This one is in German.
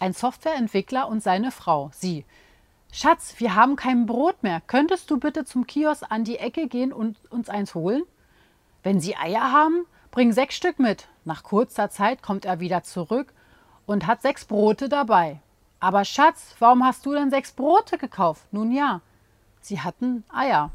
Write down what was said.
Ein Softwareentwickler und seine Frau. Sie. Schatz, wir haben kein Brot mehr. Könntest du bitte zum Kiosk an die Ecke gehen und uns eins holen? Wenn Sie Eier haben, bring sechs Stück mit. Nach kurzer Zeit kommt er wieder zurück und hat sechs Brote dabei. Aber Schatz, warum hast du denn sechs Brote gekauft? Nun ja, sie hatten Eier.